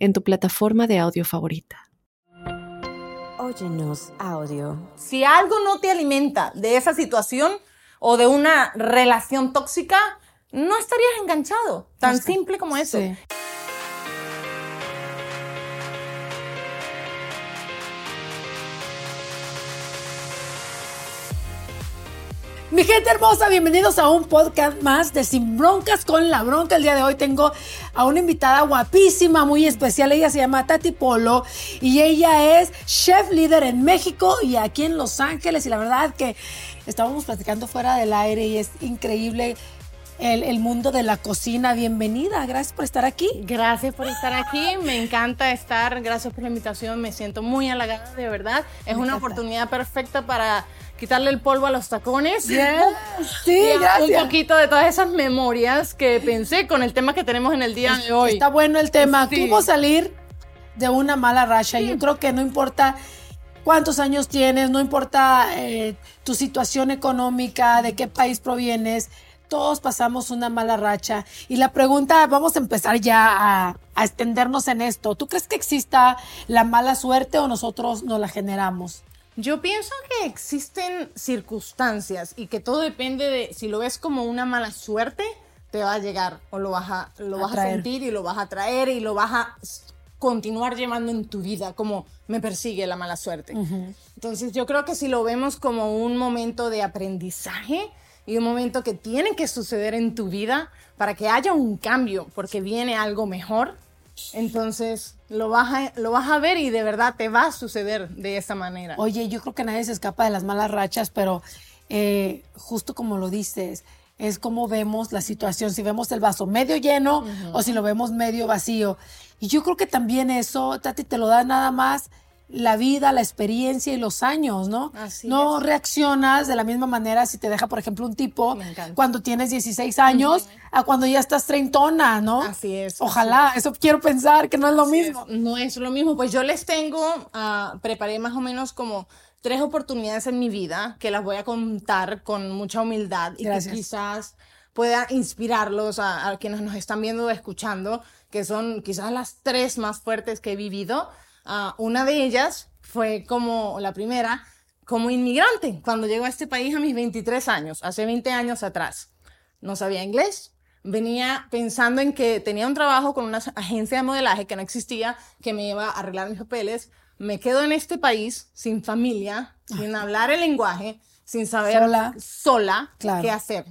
en tu plataforma de audio favorita. Óyenos audio. Si algo no te alimenta de esa situación o de una relación tóxica, no estarías enganchado. Tan simple como eso. Mi gente hermosa, bienvenidos a un podcast más de Sin Broncas con la Bronca. El día de hoy tengo a una invitada guapísima, muy especial. Ella se llama Tati Polo y ella es chef líder en México y aquí en Los Ángeles. Y la verdad que estábamos platicando fuera del aire y es increíble el, el, mundo de la cocina. Bienvenida, gracias por estar aquí. Gracias por estar aquí, me encanta estar, gracias por la invitación, me siento muy halagada, de verdad. Es una oportunidad perfecta para quitarle el polvo a los tacones. Sí, gracias. Un poquito de todas esas memorias que pensé con el tema que tenemos en el día de hoy. Está bueno el tema. ¿Cómo salir de una mala racha? Yo creo que no importa cuántos años tienes, no importa eh, tu situación económica, de qué país provienes, todos pasamos una mala racha. Y la pregunta, vamos a empezar ya a, a extendernos en esto. ¿Tú crees que exista la mala suerte o nosotros nos la generamos? Yo pienso que existen circunstancias y que todo depende de si lo ves como una mala suerte, te va a llegar o lo vas a, lo vas a, sentir y lo vas a traer y lo vas a continuar llevando en tu vida como me persigue la mala suerte. Entonces yo creo que si lo vemos como un momento de aprendizaje y un momento que tiene que suceder en tu vida para que haya un cambio porque viene algo mejor, entonces lo vas, a, lo vas a ver y de verdad te va a suceder de esa manera. Oye, yo creo que nadie se escapa de las malas rachas, pero eh, justo como lo dices, es como vemos la situación, si vemos el vaso medio lleno o si lo vemos medio vacío. Y yo creo que también eso, Tati, te lo da nada más la vida, la experiencia y los años, ¿no? Así no es. reaccionas de la misma manera si te deja, por ejemplo, un tipo cuando tienes 16 años a cuando ya estás treintona, ¿no? Así es. Ojalá, eso quiero pensar, que no es lo Así mismo. es. No es lo mismo. Pues yo les tengo, uh, preparé más o menos como tres oportunidades en mi vida que las voy a contar con mucha humildad y Gracias. que quizás pueda inspirarlos a, a quienes nos están viendo o escuchando, que son quizás las tres más fuertes que he vivido. Uh, una de ellas fue como la primera, como inmigrante, cuando llego a este país a mis 23 años, hace 20 años atrás. No sabía inglés, venía pensando en que tenía un trabajo con una agencia de modelaje que no existía, que me iba a arreglar mis papeles. Me quedo en este país sin familia, sin hablar el lenguaje, sin saber Sola. sola Claro. qué hacer.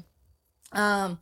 Ah,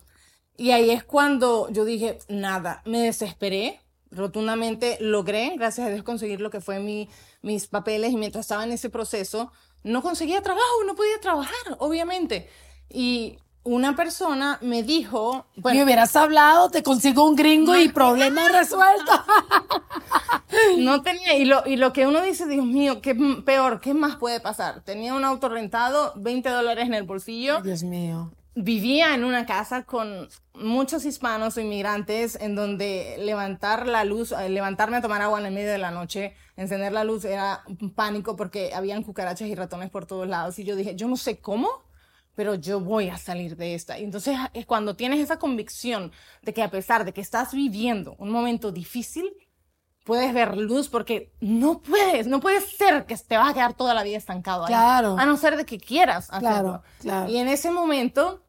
y ahí es cuando yo dije, nada, me desesperé, rotundamente logré, gracias a Dios, conseguir lo que fue mi, mis papeles y mientras estaba en ese proceso, no conseguía trabajo, no podía trabajar, obviamente. Y una persona me dijo, Me bueno, hubieras hablado, te consigo un gringo y problema resuelto. no tenía, y lo, y lo que uno dice, Dios mío, qué peor, ¿qué más puede pasar? Tenía un auto rentado, 20 dólares en el bolsillo, Dios mío. Vivía en una casa con muchos hispanos o inmigrantes en donde levantar la luz, eh, levantarme a tomar agua en el medio de la noche, encender la luz era un pánico porque habían cucarachas y ratones por todos lados y yo dije, yo no sé cómo, pero yo voy a salir de esta. Y entonces es cuando tienes esa convicción de que a pesar de que estás viviendo un momento difícil, puedes ver luz porque no puedes, no puede ser que te vas a quedar toda la vida estancado ahí. Claro. A no ser de que quieras hacerlo. Claro, claro. Y en ese momento,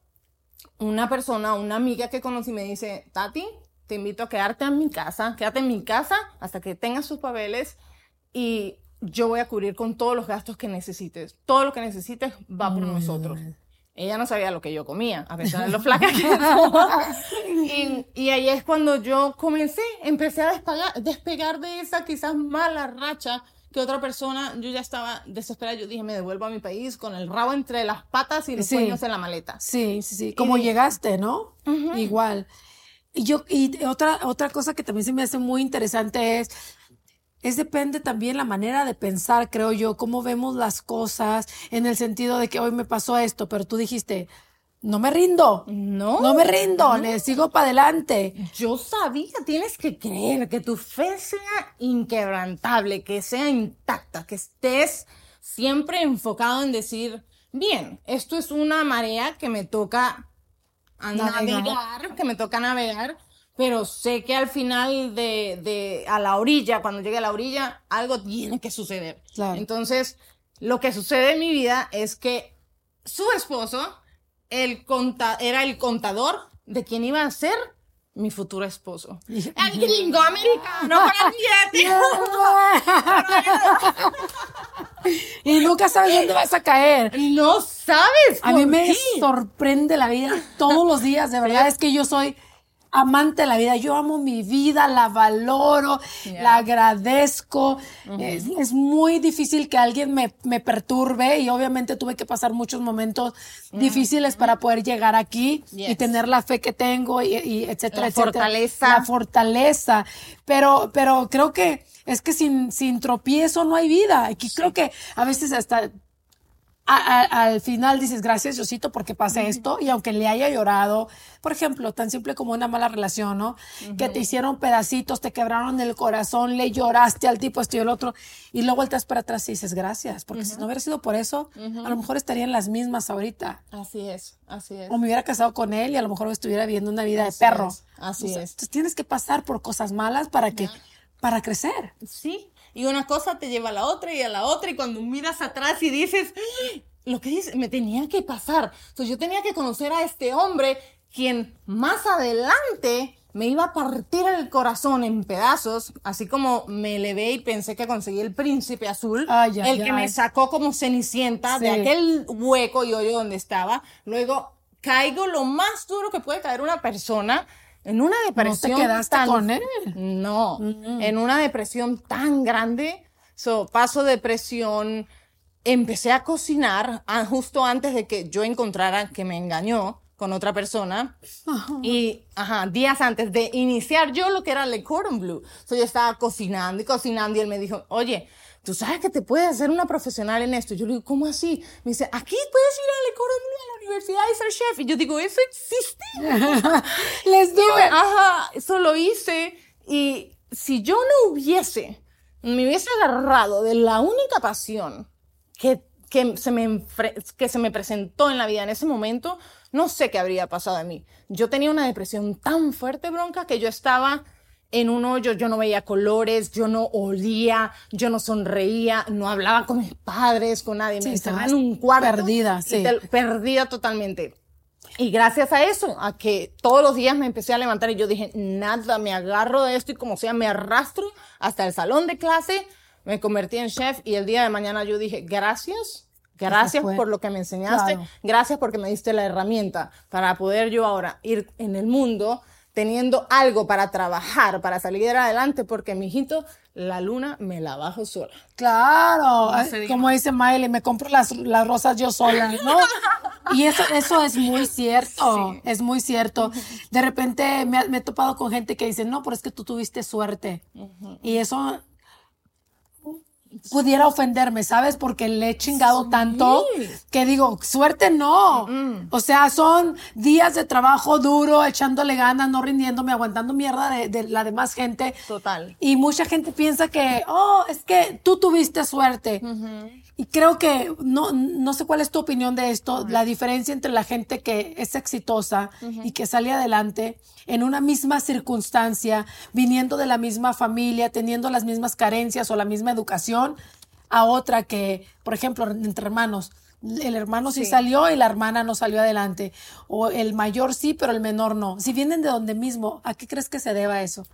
una persona, una amiga que conocí me dice, Tati, te invito a quedarte en mi casa, quédate en mi casa hasta que tengas sus papeles y yo voy a cubrir con todos los gastos que necesites. Todo lo que necesites va por nosotros. Ella no sabía lo que yo comía, a pesar de lo flaca que estaba. y, y ahí es cuando yo comencé, empecé a despegar, despegar de esa quizás mala racha que otra persona, yo ya estaba desesperada, yo dije, me devuelvo a mi país con el rabo entre las patas y los Sí. sueños en la maleta. Sí, sí, sí. Como Y- llegaste, ¿no? Igual. Y yo, y otra, otra cosa que también se me hace muy interesante es, es depende también la manera de pensar, creo yo, cómo vemos las cosas, en el sentido de que hoy me pasó esto, pero tú dijiste, no me rindo. No. No me rindo, le sigo para adelante. Yo sabía, tienes que creer que tu fe sea inquebrantable, que sea intacta, que estés siempre enfocado en decir, bien, esto es una marea que me toca navegar, que me toca navegar, pero sé que al final de, de, a la orilla, cuando llegue a la orilla, algo tiene que suceder. Entonces, lo que sucede en mi vida es que su esposo el conta era el contador de quien iba a ser mi futuro esposo. El gringo americano y nunca sabes dónde vas a caer. No sabes. A mí me sorprende la vida todos los días, de verdad. Es que yo soy amante de la vida. Yo amo mi vida, la valoro, la agradezco. es, muy difícil que alguien me, me, perturbe y obviamente tuve que pasar muchos momentos difíciles para poder llegar aquí y tener la fe que tengo y, y etcétera, la fortaleza. La fortaleza. Pero, pero creo que es que sin, sin tropiezo no hay vida. Aquí creo que a veces hasta al final dices, gracias Diosito porque pasé esto y aunque le haya llorado, por ejemplo, tan simple como una mala relación, ¿no? Que te hicieron pedacitos, te quebraron el corazón, le lloraste al tipo, esto y el otro, y luego vueltas para atrás y dices, gracias, porque si no hubiera sido por eso, a lo mejor estarían las mismas ahorita. Así es, así es. O me hubiera casado con él y a lo mejor estuviera viviendo una vida de perro. así es. Entonces tienes que pasar por cosas malas para que, para crecer. Sí, y una cosa te lleva a la otra y a la otra y cuando miras atrás y dices, ¡Ah! lo que dice, me tenía que pasar. Entonces yo tenía que conocer a este hombre quien más adelante me iba a partir el corazón en pedazos, así como me elevé y pensé que conseguí el príncipe azul, el que me sacó como cenicienta de aquel hueco y hoyo donde estaba. Luego caigo lo más duro que puede caer una persona en una depresión. ¿No te quedaste con él? No, en una depresión tan grande. So, paso depresión, empecé a cocinar ah, justo antes de que yo encontrara que me engañó con otra persona. Y, ajá, días antes de iniciar yo lo que era Le Cordon Bleu. So, yo estaba cocinando y cocinando y él me dijo, oye, tú sabes que te puedes hacer una profesional en esto. Yo le digo, ¿cómo así? Me dice, aquí puedes ir a Cordon Bleu a la universidad y ser chef. Y yo digo, ¿eso existe? Les digo. Ajá, eso lo hice. Y si yo no hubiese, me hubiese agarrado de la única pasión que, que, se me, que se me presentó en la vida en ese momento, no sé qué habría pasado a mí. Yo tenía una depresión tan fuerte, bronca, que yo estaba en un hoyo, yo no veía colores, yo no olía, yo no sonreía, no hablaba con mis padres, con nadie, me estaba en un cuarto. Perdida, sí. perdida totalmente. Y gracias a eso, a que todos los días me empecé a levantar y yo dije, nada, me agarro de esto y como sea, me arrastro hasta el salón de clase, me convertí en chef y el día de mañana yo dije, gracias, gracias por lo que me enseñaste, gracias porque me diste la herramienta para poder yo ahora ir en el mundo teniendo algo para trabajar, para salir adelante, porque mi hijito, la luna me la bajo sola. Claro, como dice Miley, me compro las, las rosas yo sola, ¿no? y eso, eso es muy cierto, es muy cierto. De repente me, he topado con gente que dice, no, pero es que tú tuviste suerte. Y eso pudiera ofenderme, ¿sabes? Porque le he chingado tanto que digo, suerte no. O sea, son días de trabajo duro, echándole ganas, no rindiéndome, aguantando mierda de, la demás gente. Total. Y mucha gente piensa que, oh, es que tú tuviste suerte. Y creo que, no, no sé cuál es tu opinión de esto, la diferencia entre la gente que es exitosa y que sale adelante en una misma circunstancia, viniendo de la misma familia, teniendo las mismas carencias o la misma educación, a otra que, por ejemplo, entre hermanos, el hermano sí, salió y la hermana no salió adelante, o el mayor sí, pero el menor no. Si vienen de donde mismo, ¿a qué crees que se deba eso?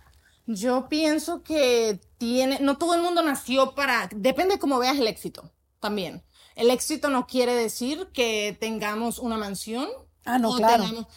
Yo pienso que tiene, no todo el mundo nació para, depende de cómo veas el éxito también. El éxito no quiere decir que tengamos una mansión. Ah, no, claro.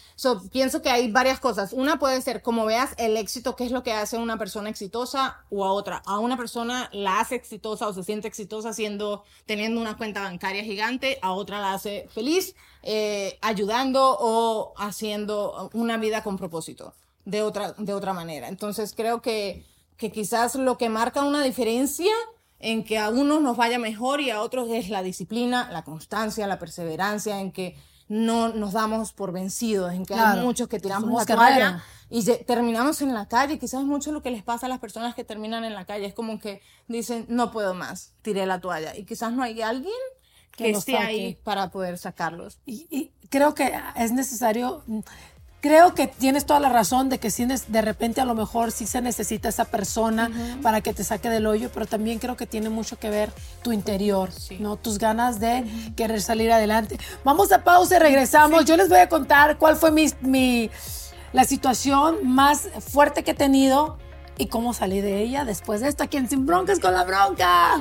pienso que hay varias cosas. Una puede ser, como veas, el éxito, qué es lo que hace una persona exitosa o a otra. A una persona la hace exitosa o se siente exitosa siendo, teniendo una cuenta bancaria gigante, a otra la hace feliz, eh, ayudando o haciendo una vida con propósito de otra, de otra manera. Entonces creo que que quizás lo que marca una diferencia en que a unos nos vaya mejor y a otros es la disciplina, la constancia, la perseverancia, en que no nos damos por vencidos, en que hay muchos que tiramos la toalla y terminamos en la calle. Quizás mucho lo que les pasa a las personas que terminan en la calle es como que dicen, no puedo más, tiré la toalla. Y quizás no hay alguien que, esté ahí para poder sacarlos. y, creo que es necesario creo que tienes toda la razón de que si de repente a lo mejor sí se necesita esa persona para que te saque del hoyo, pero también creo que tiene mucho que ver tu interior, ¿no? Tus ganas de querer salir adelante. Vamos a pausa y regresamos. Yo les voy a contar cuál fue mi, mi, la situación más fuerte que he tenido y cómo salí de ella después de esto aquí en Sin Broncas con la Bronca.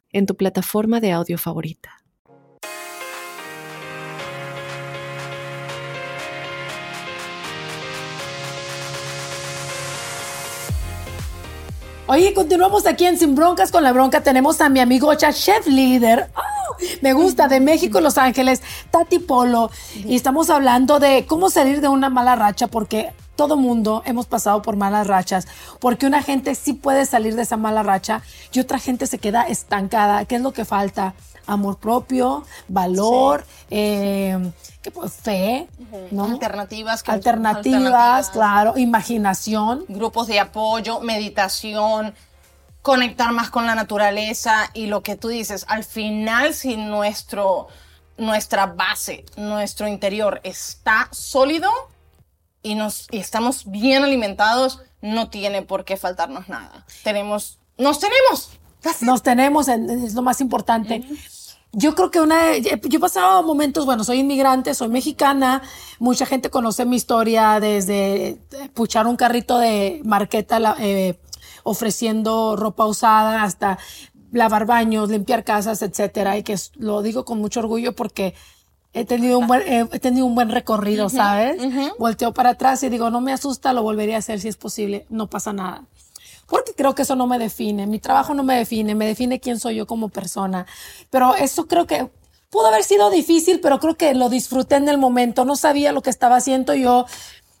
en tu plataforma de audio favorita. Oye, continuamos aquí en Sin Broncas con la Bronca. Tenemos a mi amigo Chef Líder. ¡Oh! me gusta, de México, Los Ángeles, Tati Polo. Y estamos hablando de cómo salir de una mala racha, porque todo mundo hemos pasado por malas rachas, porque una gente sí puede salir de esa mala racha y otra gente se queda estancada. ¿Qué es lo que falta? Amor propio, valor, eh, fe, Alternativas. alternativas, claro, imaginación. Grupos de apoyo, meditación, conectar más con la naturaleza y lo que tú dices, al final si nuestro, nuestra base, nuestro interior está sólido, y, nos, y estamos bien alimentados, no tiene por qué faltarnos nada. Tenemos, nos tenemos. Nos tenemos, es lo más importante. Yo creo que una, yo he pasado momentos, bueno, soy inmigrante, soy mexicana, mucha gente conoce mi historia desde puchar un carrito de marqueta eh, ofreciendo ropa usada hasta lavar baños, limpiar casas, etcétera, y que lo digo con mucho orgullo porque he tenido un buen, he tenido un buen recorrido, ¿sabes? Volteo para atrás y digo, no me asusta, lo volvería a hacer si es posible, no pasa nada. Porque creo que eso no me define, mi trabajo no me define, me define quién soy yo como persona. Pero eso creo que pudo haber sido difícil, pero creo que lo disfruté en el momento, no sabía lo que estaba haciendo yo.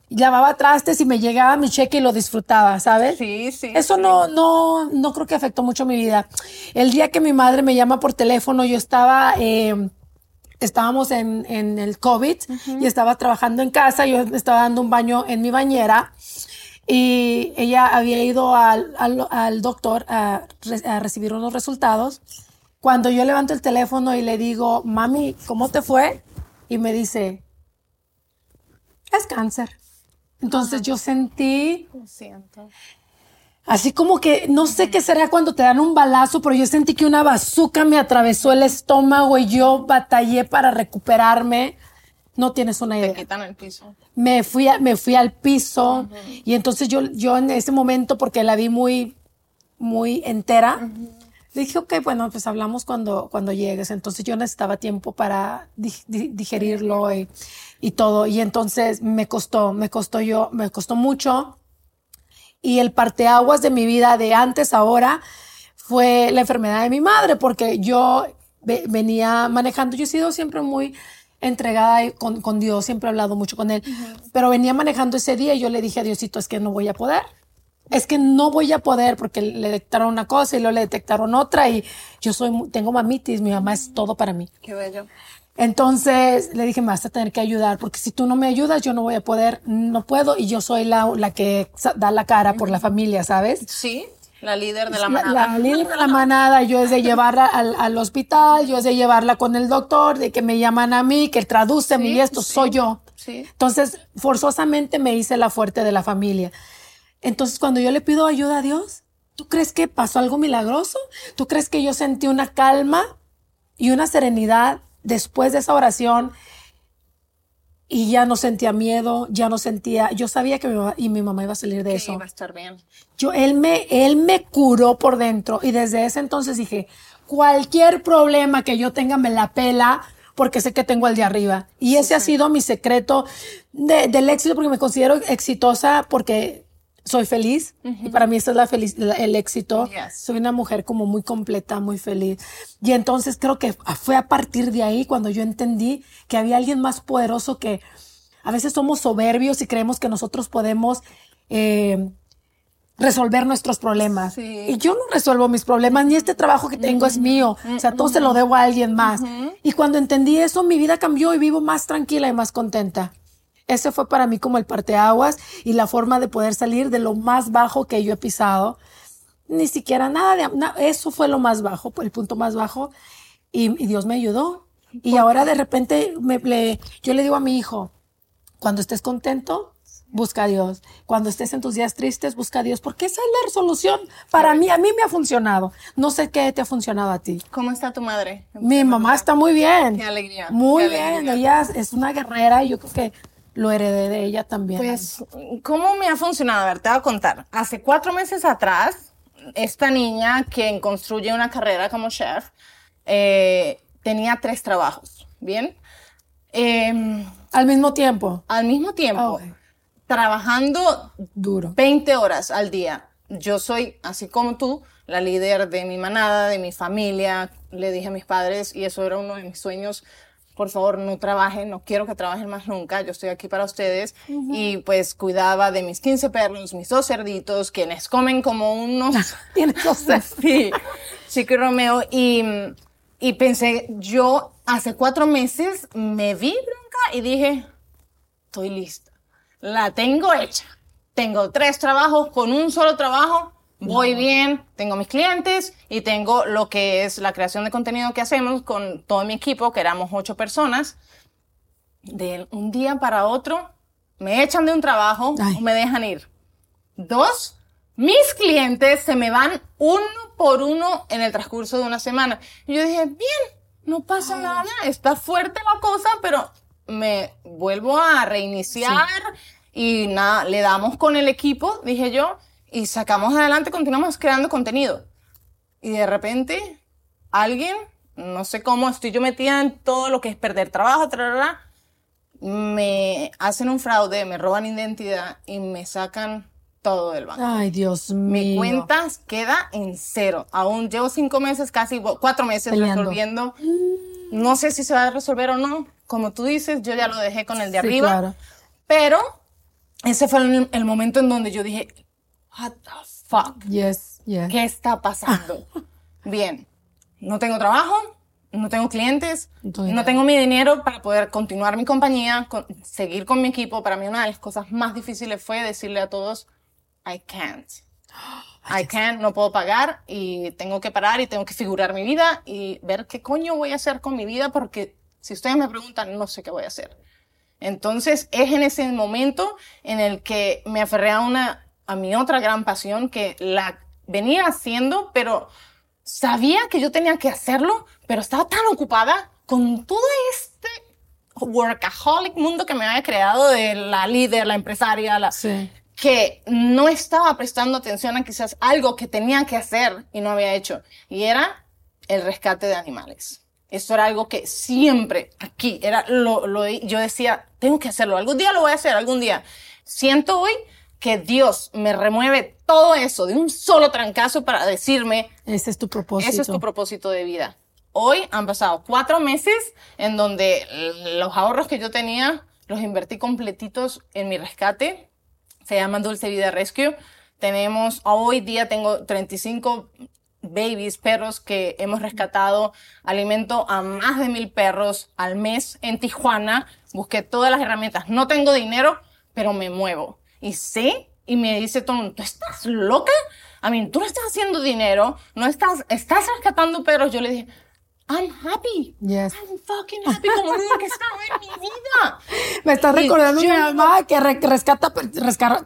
Llamaba trastes y me llegaba mi cheque y lo disfrutaba, ¿sabes? Sí, sí. Eso no, no, no creo que afectó mucho mi vida. El día que mi madre me llama por teléfono, yo estaba, eh, estábamos en, en el COVID y estaba trabajando en casa, yo estaba dando un baño en mi bañera y ella había ido al, al, doctor a, a, recibir unos resultados. Cuando yo levanto el teléfono y le digo, mami, ¿cómo te fue? Y me dice, es cáncer. Entonces yo sentí... Lo siento. Así como que no sé qué será cuando te dan un balazo, pero yo sentí que una bazuca me atravesó el estómago y yo batallé para recuperarme. No tienes una idea. Te quitan el piso. Me fui, me fui al piso y entonces yo, yo en ese momento, porque la vi muy, muy entera, dije, ok, bueno, pues hablamos cuando, cuando llegues. Entonces yo necesitaba tiempo para digerirlo y, y todo. Y entonces me costó, me costó yo, me costó mucho y el parteaguas de mi vida de antes ahora fue la enfermedad de mi madre, porque yo venía manejando, yo he sido siempre muy entregada con, con Dios, siempre he hablado mucho con Él, pero venía manejando ese día y yo le dije a Diosito, es que no voy a poder. Es que no voy a poder porque le detectaron una cosa y luego le detectaron otra y yo soy, tengo mamitis, mi mamá es todo para mí. Qué bello. Entonces le dije, me vas a tener que ayudar, porque si tú no me ayudas, yo no voy a poder, no puedo, y yo soy la, la que da la cara por la familia, ¿sabes? Sí, la líder de la manada. La, líder de la manada, yo es de llevarla al, al, hospital, yo es de llevarla con el doctor, de que me llaman a mí, que traduce mi y esto, soy yo. Sí. Entonces, forzosamente me hice la fuerte de la familia. Entonces, cuando yo le pido ayuda a Dios, ¿tú crees que pasó algo milagroso? ¿Tú crees que yo sentí una calma y una serenidad después de esa oración y ya no sentía miedo, ya no sentía, yo sabía que mi mamá, y mi mamá iba a salir de eso. Iba a estar bien. Yo, él me, él me curó por dentro y desde ese entonces dije, cualquier problema que yo tenga me la pela porque sé que tengo al de arriba. Y ese ha sido mi secreto del éxito porque me considero exitosa porque soy feliz y para mí este es la feliz, el éxito. Soy una mujer como muy completa, muy feliz. Y entonces creo que fue a partir de ahí cuando yo entendí que había alguien más poderoso que a veces somos soberbios y creemos que nosotros podemos eh, resolver nuestros problemas. Y yo no resuelvo mis problemas, ni este trabajo que tengo es mío. O sea, todo se lo debo a alguien más. Y cuando entendí eso, mi vida cambió y vivo más tranquila y más contenta. Ese fue para mí como el parteaguas y la forma de poder salir de lo más bajo que yo he pisado. Ni siquiera nada de eso fue lo más bajo, el punto más bajo. Y, Dios me ayudó. Y ahora de repente me, yo le digo a mi hijo, cuando estés contento, busca a Dios. Cuando estés en tus días tristes, busca a Dios, porque esa es la resolución. Para mí, a mí me ha funcionado. No sé qué te ha funcionado a ti. ¿Cómo está tu madre? Mi mamá está muy bien. Qué alegría. Muy bien. Ella es una guerrera y yo creo que lo heredé de ella también. Pues, ¿cómo me ha funcionado? A ver, te voy a contar. Hace cuatro meses atrás, esta niña que construye una carrera como chef eh, tenía tres trabajos, ¿bien? Em, al mismo tiempo. Al mismo tiempo. Trabajando duro. 20 horas al día. Yo soy, así como tú, la líder de mi manada, de mi familia. Le dije a mis padres, y eso era uno de mis sueños, por favor no trabajen, no quiero que trabajen más nunca, yo estoy aquí para ustedes. Y pues cuidaba de mis 15 perros, mis dos cerditos, quienes comen como unos... Tienes dos Sí, Chico y Romeo. Y, y pensé, yo hace cuatro meses me vi bronca y dije, estoy lista, la tengo hecha. Tengo tres trabajos con un solo trabajo voy bien, tengo mis clientes y tengo lo que es la creación de contenido que hacemos con todo mi equipo, que éramos ocho personas. De un día para otro, me echan de un trabajo o me dejan ir. Dos, mis clientes se me van uno por uno en el transcurso de una semana. Y yo dije, bien, no pasa nada, está fuerte la cosa, pero me vuelvo a reiniciar y nada, le damos con el equipo, dije yo, y sacamos adelante, continuamos creando contenido. Y de repente, alguien, no sé cómo, estoy yo metida en todo lo que es perder trabajo, me hacen un fraude, me roban identidad y me sacan todo del banco. Ay, Dios mío. Mi cuenta queda en cero. Aún llevo cinco meses, casi cuatro meses resolviendo. No sé si se va a resolver o no. Como tú dices, yo ya lo dejé con el de arriba. Pero ese fue el, el, momento en donde yo dije, what the fuck? Yes, yes. ¿Qué está pasando? Bien, no tengo trabajo, no tengo clientes, no tengo mi dinero para poder continuar mi compañía, seguir con mi equipo. Para mí una de las cosas más difíciles fue decirle a todos, I can't. I can't, no puedo pagar y tengo que parar y tengo que figurar mi vida y ver qué coño voy a hacer con mi vida porque si ustedes me preguntan, no sé qué voy a hacer. Entonces es en ese momento en el que me aferré a una a mi otra gran pasión que la venía haciendo, pero sabía que yo tenía que hacerlo, pero estaba tan ocupada con todo este workaholic mundo que me había creado de la líder, la empresaria, la, que no estaba prestando atención a quizás algo que tenía que hacer y no había hecho. Y era el rescate de animales. Eso era algo que siempre aquí era lo, lo yo decía, tengo que hacerlo, algún día lo voy a hacer, algún día. Siento hoy que Dios me remueve todo eso de un solo trancazo para decirme, ese es tu propósito. Ese es tu propósito de vida. Hoy han pasado cuatro meses en donde los ahorros que yo tenía los invertí completitos en mi rescate. Se llama Dulce Vida Rescue. Tenemos, hoy día tengo 35 babies, perros que hemos rescatado. Alimento a más de mil perros al mes en Tijuana. Busqué todas las herramientas. No tengo dinero, pero me muevo y sé, y me dice Tom, ¿tú estás loca? A mí, tú no estás haciendo dinero, no estás, estás rescatando perros. Yo le dije, I'm happy. Yes. I'm fucking happy como nunca estaba en mi vida. Me estás recordando a mi mamá que rescata, rescata,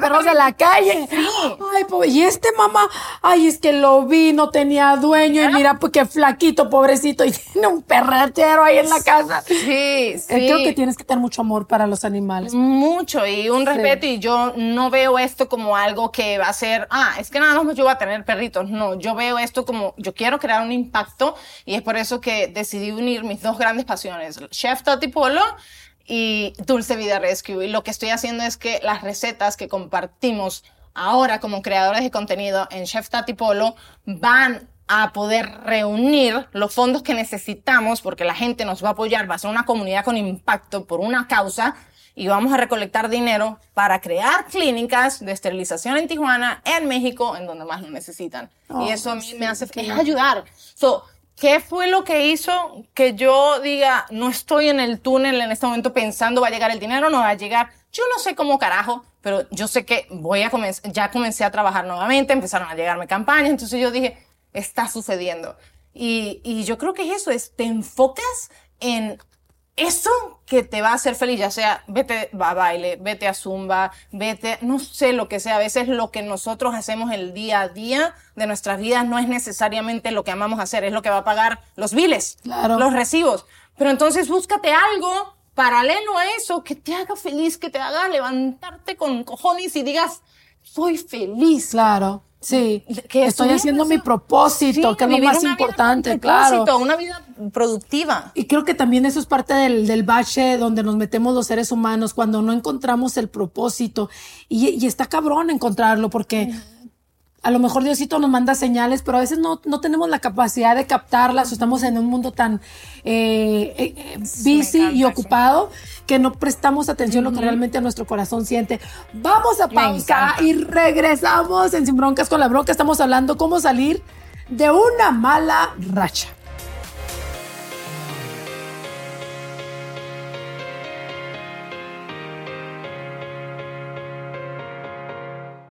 perros de la calle. Ay, pues, y este mamá, ay, es que lo vi, no tenía dueño y mira, pues qué flaquito, pobrecito, y tiene un perretero ahí en la casa. Sí, eh, sí. Creo que tienes que tener mucho amor para los animales. Mucho y un respeto y yo no veo esto como algo que va a ser, ah, es que nada más yo voy a tener perritos. No, yo veo esto como, yo quiero crear un impacto y es por eso que decidí unir mis dos grandes pasiones, Chef Tati Polo y Dulce Vida Rescue. Y lo que estoy haciendo es que las recetas que compartimos ahora como creadores de contenido en Chef Tati Polo van a poder reunir los fondos que necesitamos porque la gente nos va a apoyar, va a ser una comunidad con impacto por una causa y vamos a recolectar dinero para crear clínicas de esterilización en Tijuana, en México, en donde más lo necesitan. y oh, eso a mí me hace es ayudar. So, ¿Qué fue lo que hizo que yo diga, no estoy en el túnel en este momento pensando va a llegar el dinero, no va a llegar? Yo no sé cómo carajo, pero yo sé que voy a comenzar, ya comencé a trabajar nuevamente, empezaron a llegarme campañas, entonces yo dije, está sucediendo. Y, y yo creo que es eso, es te enfocas en eso que te va a hacer feliz, ya sea vete a baile, vete a zumba, vete, no sé lo que sea, a veces lo que nosotros hacemos el día a día de nuestras vidas no es necesariamente lo que amamos hacer, es lo que va a pagar los biles, los recibos. Pero entonces búscate algo paralelo a eso que te haga feliz, que te haga levantarte con cojones y digas, soy feliz. Claro. Sí, que estoy haciendo mi propósito, que es lo más importante, claro. Una vida productiva. Y creo que también eso es parte del, del bache donde nos metemos los seres humanos cuando no encontramos el propósito. Y, y está cabrón encontrarlo porque a lo mejor Diosito nos manda señales, pero a veces no, no tenemos la capacidad de captarlas o estamos en un mundo tan eh, eh busy y ocupado que no prestamos atención a lo que realmente nuestro corazón siente. Vamos a pausa y regresamos en Sin Broncas con la Bronca. Estamos hablando cómo salir de una mala racha.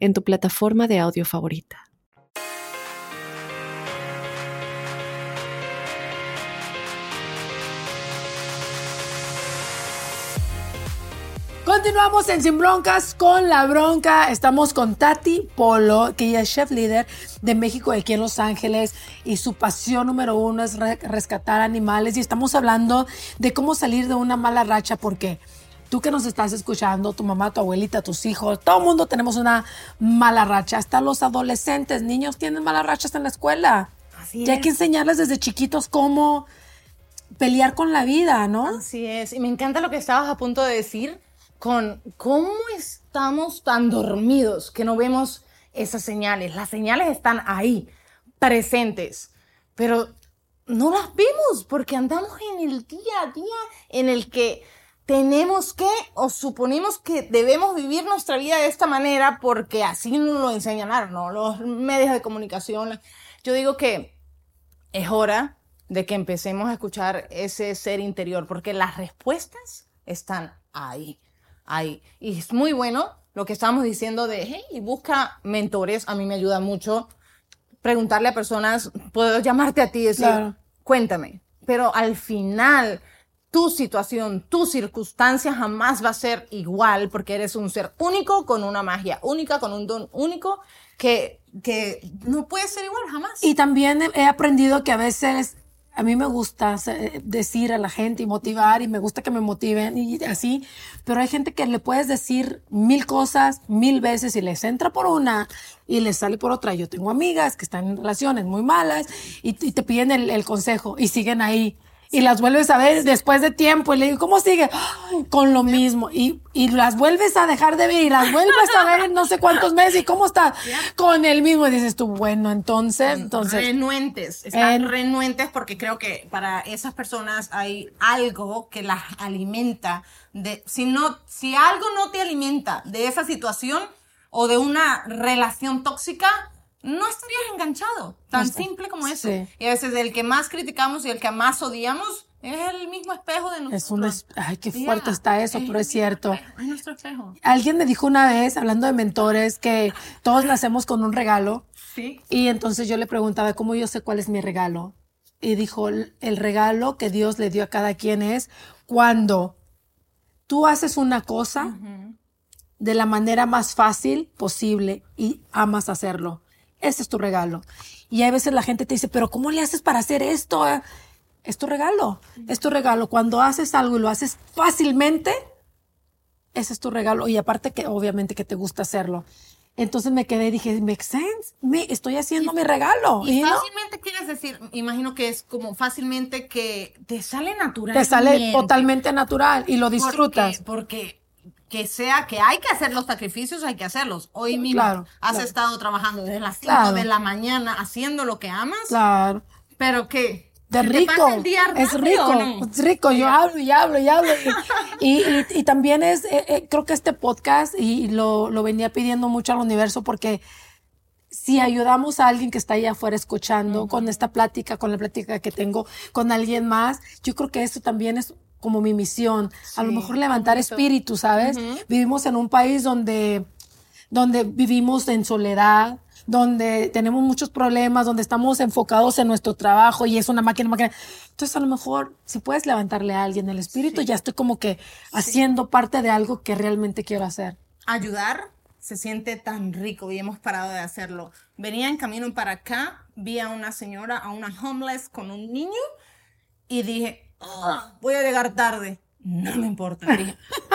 en tu plataforma de audio favorita. Continuamos en Sin Broncas con la bronca. Estamos con Tati Polo, que ella es chef líder de México aquí en Los Ángeles y su pasión número uno es rescatar animales y estamos hablando de cómo salir de una mala racha porque tú que nos estás escuchando, tu mamá, tu abuelita, tus hijos, todo el mundo tenemos una mala racha. Hasta los adolescentes, niños tienen malas rachas en la escuela. Así y hay que enseñarles desde chiquitos cómo pelear con la vida, ¿no? Así es. Y me encanta lo que estabas a punto de decir con cómo estamos tan dormidos que no vemos esas señales. Las señales están ahí, presentes, pero no las vemos porque andamos en el día a día en el que tenemos que o suponemos que debemos vivir nuestra vida de esta manera porque así nos lo enseñan, ¿no? Los medios de comunicación. Yo digo que es hora de que empecemos a escuchar ese ser interior porque las respuestas están ahí, ahí. Y es muy bueno lo que estamos diciendo de, hey, busca mentores. A mí me ayuda mucho preguntarle a personas, puedo llamarte a ti y decir, cuéntame. Pero al final tu situación, tu circunstancia jamás va a ser igual porque eres un ser único, con una magia única, con un don único que, que no puede ser igual jamás. Y también he aprendido que a veces a mí me gusta decir a la gente y motivar y me gusta que me motiven y así, pero hay gente que le puedes decir mil cosas mil veces y les entra por una y les sale por otra. Yo tengo amigas que están en relaciones muy malas y, te piden el consejo y siguen ahí y las vuelves a ver después de tiempo y le digo, ¿cómo sigue? con lo mismo. Y, y las vuelves a dejar de ver y las vuelves a ver en no sé cuántos meses y cómo está con el mismo. Y dices tú, bueno, entonces, entonces. Renuentes, están renuentes porque creo que para esas personas hay algo que las alimenta de, si no, si algo no te alimenta de esa situación o de una relación tóxica, no estarías enganchado. Tan simple como eso. Y a veces el que más criticamos y el que más odiamos es el mismo espejo de nosotros. Es un ay, qué fuerte está eso, pero es cierto. Es nuestro espejo. Alguien me dijo una vez, hablando de mentores, que todos nacemos con un regalo. Sí. Y entonces yo le preguntaba, ¿cómo yo sé cuál es mi regalo? Y dijo, el regalo que Dios le dio a cada quien es cuando tú haces una cosa de la manera más fácil posible y amas hacerlo. Ese es tu regalo. Y hay veces la gente te dice, pero ¿cómo le haces para hacer esto? Es tu regalo. Es tu regalo. Cuando haces algo y lo haces fácilmente, ese es tu regalo. Y aparte que obviamente que te gusta hacerlo. Entonces me quedé y dije, makes sense. Me, estoy haciendo mi regalo. Y, fácilmente quieres decir, imagino que es como fácilmente que te sale natural. Te sale totalmente natural y lo disfrutas. porque que sea que hay que hacer los sacrificios, hay que hacerlos. Hoy mismo has estado trabajando desde las 5 de la mañana haciendo lo que amas. Claro. Pero que de rico. es rico, es rico. Yo hablo y hablo y hablo. Y, y, también es, eh, eh, creo que este podcast, y lo, lo venía pidiendo mucho al universo porque si ayudamos a alguien que está allá afuera escuchando con esta plática, con la plática que tengo con alguien más, yo creo que eso también es como mi misión. a lo mejor levantar espíritu, ¿sabes? Vivimos en un país donde, donde vivimos en soledad, donde tenemos muchos problemas, donde estamos enfocados en nuestro trabajo y es una máquina, máquina. Entonces, a lo mejor, si puedes levantarle a alguien el espíritu, ya estoy como que haciendo parte de algo que realmente quiero hacer. Ayudar se siente tan rico y hemos parado de hacerlo. Venía en camino para acá, vi a una señora, a una homeless con un niño y dije, Voy a llegar tarde. No me importa.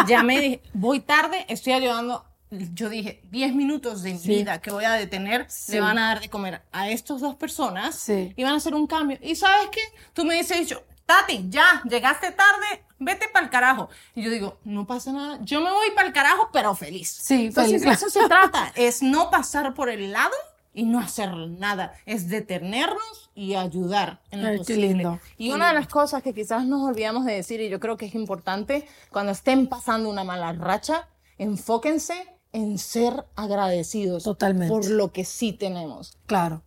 Ya me dije, voy tarde, estoy ayudando. Yo dije, 10 minutos de vida que voy a detener le van a dar de comer a estas dos personas y van a hacer un cambio. ¿Y sabes qué? Tú me dices, dicho, Tati, ya, llegaste tarde, vete para el carajo. Y yo digo, no pasa nada. Yo me voy para el carajo, pero feliz. Sí, feliz. eso se trata, es no pasar por el lado y no hacer nada, es detenernos y ayudar en lo posible. Y una de las cosas que quizás nos olvidamos de decir, y yo creo que es importante, cuando estén pasando una mala racha, enfóquense en ser agradecidos Totalmente. por lo que sí tenemos. Claro.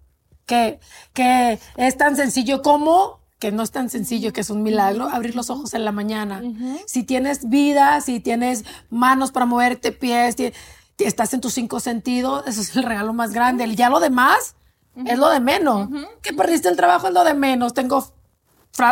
Que, que es tan sencillo como que no es tan sencillo, que es un milagro, abrir los ojos en la mañana. Si tienes vida, si tienes manos para moverte, pies, estás en tus cinco sentidos, ese es el regalo más grande. Ya lo demás es lo de menos. Que perdiste el trabajo es lo de menos. Tengo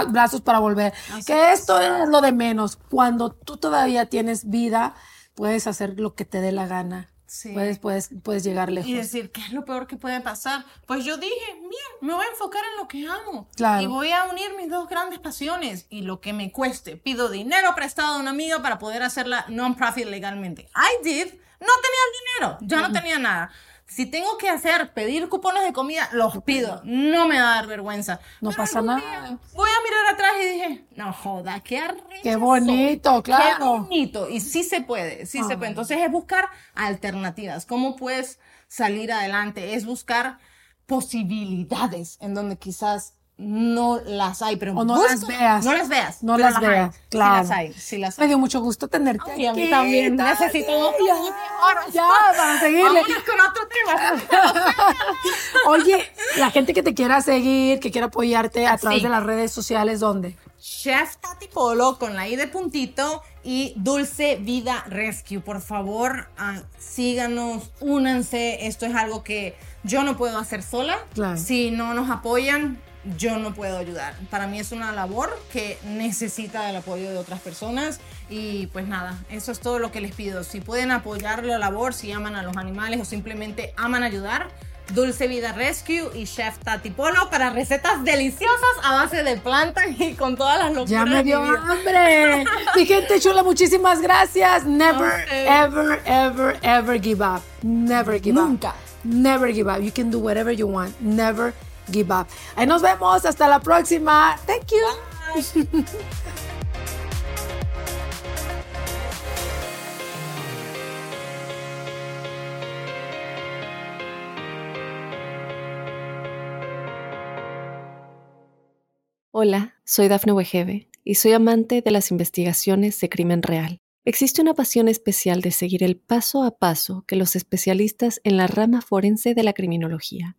brazos para volver. que esto es lo de menos. Cuando tú todavía tienes vida, puedes hacer lo que te dé la gana. Puedes, puedes, puedes llegar lejos. Y decir, ¿qué es lo peor que puede pasar? Pues yo dije, bien, me voy a enfocar en lo que amo. Y voy a unir mis dos grandes pasiones y lo que me cueste. Pido dinero prestado a una amiga para poder hacerla non-profit legalmente. I did. No tenía el dinero, ya no tenía nada. Si tengo que hacer, pedir cupones de comida, los pido. No me va a dar vergüenza. No pasa nada. voy a mirar atrás y dije, no joda, qué Qué bonito, claro. Qué bonito. Y sí se puede, sí se puede. Entonces es buscar alternativas. ¿Cómo puedes salir adelante? Es buscar posibilidades en donde quizás no las hay, pero o no las veas. No las veas. No las, veas, claro. Sí las hay, sí las hay. Me dio mucho gusto tenerte aquí. a mí también. Necesito ya, ya, para seguirle. con otro tema. Oye, la gente que te quiera seguir, que quiera apoyarte a través de las redes sociales, ¿dónde? Chef Tati Polo con la I de puntito y Dulce Vida Rescue. Por favor, uh, síganos, únanse. Esto es algo que yo no puedo hacer sola. Claro. Si no nos apoyan, yo no puedo ayudar. Para mí es una labor que necesita el apoyo de otras personas y pues nada, eso es todo lo que les pido. Si pueden apoyar la labor, si aman a los animales o simplemente aman ayudar, Dulce Vida Rescue y Chef Tati Polo para recetas deliciosas a base de plantas y con todas las locuras. Ya me dio hambre. Mi gente chula, muchísimas gracias. Never, ever, ever, ever give up. Never give up. Nunca. Never give up. You can do whatever you want. Never give up. Ahí nos vemos. Hasta la próxima. Thank you. Hola, soy Dafne Wegebe y soy amante de las investigaciones de crimen real. Existe una pasión especial de seguir el paso a paso que los especialistas en la rama forense de la criminología